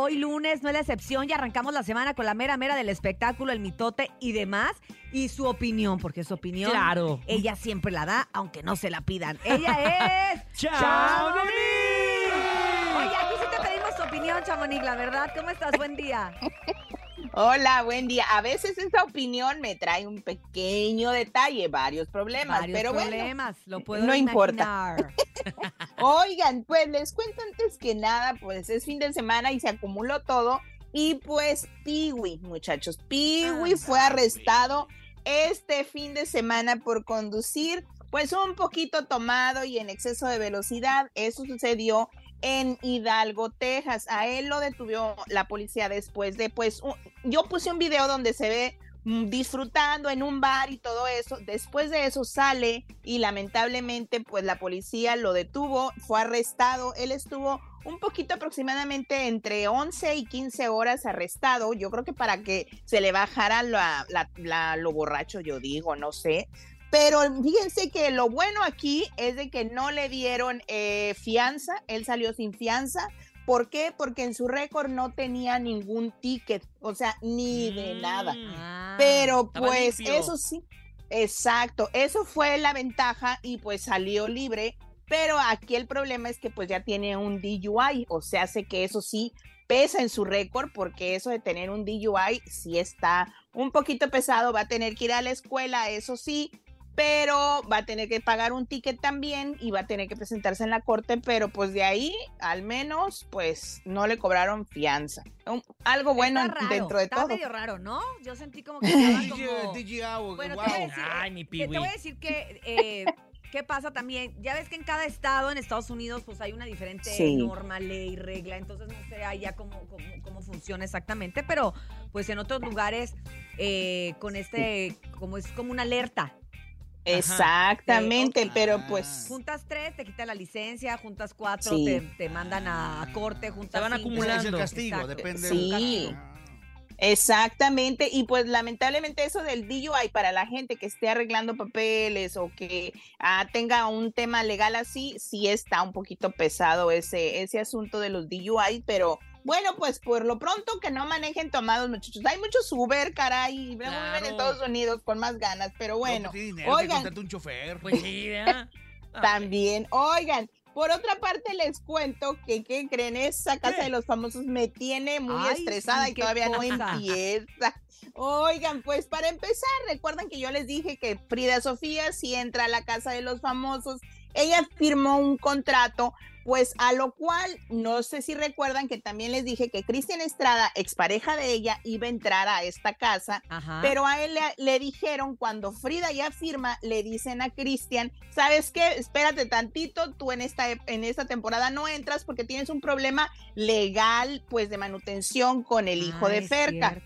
Hoy lunes no es la excepción y arrancamos la semana con la mera mera del espectáculo, el mitote y demás. Y su opinión, porque su opinión. Claro. Ella siempre la da, aunque no se la pidan. Ella es. ¡Chamonix! Oye, aquí sí te pedimos tu opinión, Chamonix, la verdad. ¿Cómo estás? Buen día. Hola, buen día. A veces esa opinión me trae un pequeño detalle, varios problemas, Varios pero bueno, problemas, lo puedo no importa. Oigan, pues les cuento antes que nada, pues es fin de semana y se acumuló todo. Y pues Piwi, muchachos, Piwi Ah, fue arrestado este fin de semana por conducir pues un poquito tomado y en exceso de velocidad. Eso sucedió en Hidalgo, Texas. A él lo detuvo la policía después de pues un- yo puse un video donde se ve disfrutando en un bar y todo eso. Después de eso sale y lamentablemente pues la policía lo detuvo, fue arrestado. Él estuvo un poquito aproximadamente entre 11 y 15 horas arrestado. Yo creo que para que se le bajara la- lo borracho, yo digo, no sé. Pero fíjense que lo bueno aquí es de que no le dieron eh, fianza, él salió sin fianza. ¿Por qué? Porque en su récord no tenía ningún ticket, o sea, ni de nada. Mm. Ah. Pero pues limpio. eso sí, exacto, eso fue la ventaja y pues salió libre. Pero aquí el problema es que pues ya tiene un DUI, o sea, hace que eso sí pesa en su récord porque eso de tener un DUI sí está un poquito pesado, va a tener que ir a la escuela, eso sí, pero va a tener que pagar un ticket también y va a tener que presentarse en la corte, pero pues de ahí al menos pues no le cobraron fianza. Un- algo bueno Está raro, dentro de está todo. medio raro, ¿no? Yo sentí como que estaba como... DJ, Bueno, wow. te voy a decir, Ay, mi que te voy a decir que eh, qué pasa también. Ya ves que en cada estado en Estados Unidos pues hay una diferente Sí. norma, ley, regla. Entonces no sé allá cómo, cómo, cómo funciona exactamente, pero pues en otros lugares eh, con este, como es como una alerta. Exactamente, pero pues Juntas tres, te quitan la licencia, juntas cuatro, Sí. te, te mandan a corte, juntas van cinco. acumulando. es el castigo, Exacto. depende Sí. del exactamente y pues lamentablemente eso del DUI para la gente que esté arreglando papeles o que ah, tenga un tema legal así, sí está un poquito pesado ese ese asunto de los DUI, pero bueno, pues por lo pronto que no manejen tomados, muchachos. Hay muchos Uber, caray, viven en Claro. Estados Unidos con más ganas, pero bueno. No, pues, dinero, que oigan. contratar un chofer. Pues También, oigan, por otra parte les cuento que, ¿qué creen? Esa casa ¿Qué? de los famosos me tiene muy Ay, estresada sí, y todavía no empieza. Oigan, pues para empezar, recuerdan que yo les dije que Frida Sofía si entra a la casa de los famosos, ella firmó un contrato, pues a lo cual, no sé si recuerdan que también les dije que Cristian Estrada, expareja de ella, iba a entrar a esta casa Ajá. pero a él le, le dijeron, cuando Frida ya firma, le dicen a Cristian, ¿sabes qué? Espérate tantito, tú en esta, en esta temporada no entras porque tienes un problema legal, pues de manutención con el hijo Ah, de es Ferca.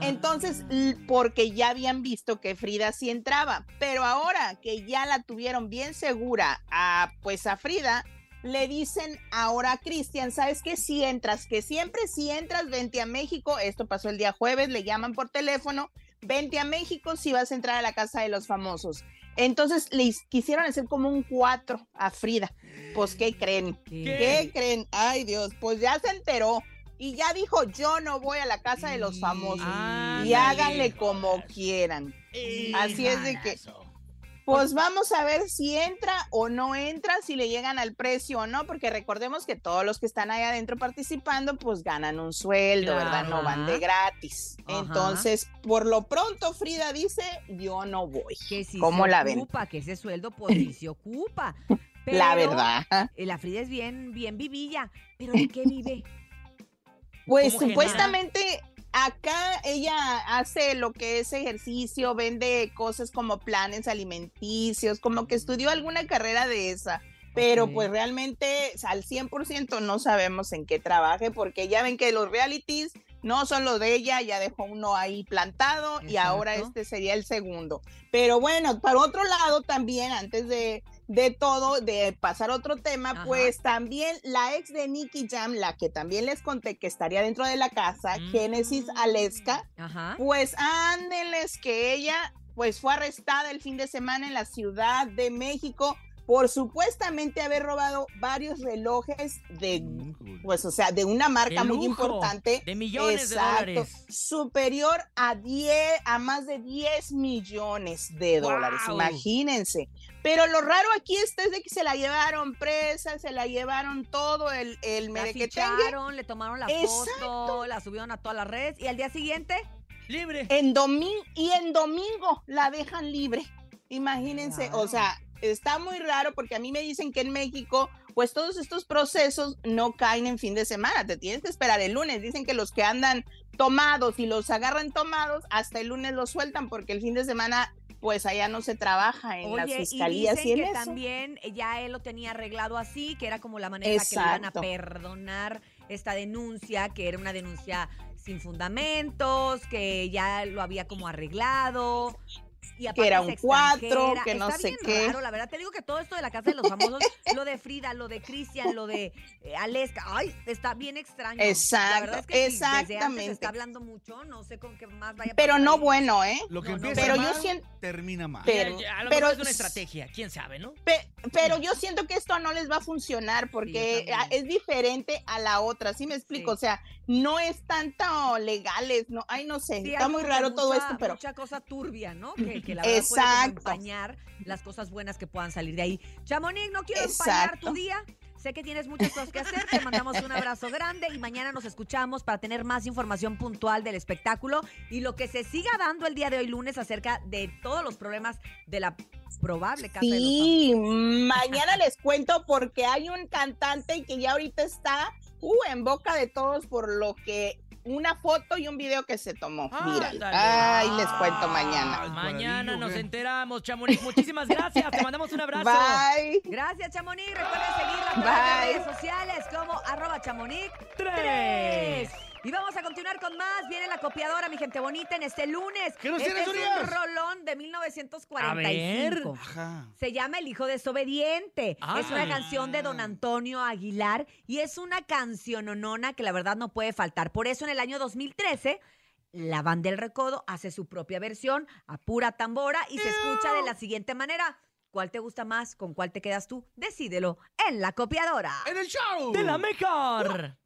Entonces, porque ya habían visto que Frida sí entraba, pero ahora que ya la tuvieron bien segura a pues a Frida, le dicen ahora a Cristian, ¿sabes qué? Si entras, que siempre si entras, vente a México, esto pasó el día jueves, le llaman por teléfono, vente a México si vas a entrar a la casa de los famosos. Entonces le quisieron hacer como un cuatro a Frida. Pues, ¿qué creen? ¿Qué? ¿Qué creen? Ay, Dios, pues ya se enteró y ya dijo, yo no voy a la casa de los famosos. Ah, y háganle como quieran. Así es de que, pues vamos a ver si entra o no entra, si le llegan al precio o no, porque recordemos que todos los que están ahí adentro participando, pues ganan un sueldo, ¿verdad? No van de gratis. Ajá. Entonces, por lo pronto, Frida dice, yo no voy. Que si ¿Cómo se la ven? ocupa, que ese sueldo pues sí se ocupa. La Pero, verdad. eh, La Frida es bien, bien vivilla. ¿Pero de qué vive? Pues ¿Cómo que supuestamente acá ella hace lo que es ejercicio, vende cosas como planes alimenticios, como que estudió alguna carrera de esa. Pero pues realmente al 100% no sabemos en qué trabaje, porque ya ven que los realities no son los de ella, ya dejó uno ahí plantado y ahora este sería el segundo. Pero bueno, para otro lado también, antes de, de todo, de pasar a otro tema, Ajá. pues también la ex de Nicky Jam, la que también les conté que estaría dentro de la casa, Mm. Génesis Aleska, Ajá. pues ándenles que ella pues fue arrestada el fin de semana en la Ciudad de México por supuestamente haber robado varios relojes de, Híjole. pues, o sea, de una marca De muy importante. de millones de dólares. superior a 10, a más de 10 millones de dólares, imagínense. Pero lo raro aquí está es de que se la llevaron presa, se la llevaron todo el, el La ficharon, le tomaron la Exacto. foto, la subieron a todas las redes y al día siguiente Libre. En domingo y en domingo la dejan libre. Imagínense, Claro. o sea, está muy raro porque a mí me dicen que en México, pues todos estos procesos no caen en fin de semana, te tienes que esperar el lunes. Dicen que los que andan tomados y los agarran tomados, hasta el lunes los sueltan porque el fin de semana, pues allá no se trabaja en las fiscalías y y, dicen en que eso. también ya él lo tenía arreglado así, que era como la manera la que le iban a Exacto. perdonar esta denuncia, que era una denuncia sin fundamentos, que ya lo había como arreglado. Y aparte era un cuatro, que no Está sé bien qué. raro, la verdad te digo que todo esto de la casa de los famosos, lo de Frida, lo de Cristian, lo de eh, Aleska, ay, está bien extraño. la Exacto, verdad es que desde antes se exactamente. está hablando mucho, no sé con qué más vaya a Pero no ahí. bueno, ¿eh? Lo que No, no, empieza pero yo mal, siento- termina mal. pero- Ya, a lo pero mejor es una estrategia, quién sabe, ¿no? Pe- pero yo siento que esto no les va a funcionar porque ah, es diferente a la otra, ¿sí me explico? Sí. O sea, no es tanto legales, no, ay, no sé, Sí, está muy raro todo mucha- esto, pero Mucha cosa turbia, ¿no? Que, que la verdad puede Exacto. empañar las cosas buenas que puedan salir de ahí. Chamonix, no quiero empañar tu día. Sé que tienes muchas cosas que hacer. Te mandamos un abrazo grande y mañana nos escuchamos para tener más información puntual del espectáculo y lo que se siga dando el día de hoy lunes acerca de todos los problemas de la probable casa de los sí, mañana les cuento porque hay un cantante que ya ahorita está uh, en boca de todos por lo que una foto y un video que se tomó. Mira, Ándale. ay, les cuento mañana. Ay, Mañana ahí, nos enteramos, Chamonix. Muchísimas gracias. Te mandamos un abrazo. Bye. Gracias, Chamonix. Recuerden seguirla de Bye. redes sociales como arroba chamonix Tres. Y vamos a continuar con más. Viene la copiadora, mi gente bonita, en este lunes. ¿Qué nos este tienes, es un Urias? rolón de A 1945. ver. Ajá. Se llama El Hijo Desobediente. Ah. Es una canción de don Antonio Aguilar y es una canción onona que la verdad no puede faltar. Por eso en el año 2013 la banda El Recodo hace su propia versión a pura tambora y se escucha de la siguiente manera. ¿Cuál te gusta más? ¿Con cuál te quedas tú? Decídelo en la copiadora. En el show. De la mejor.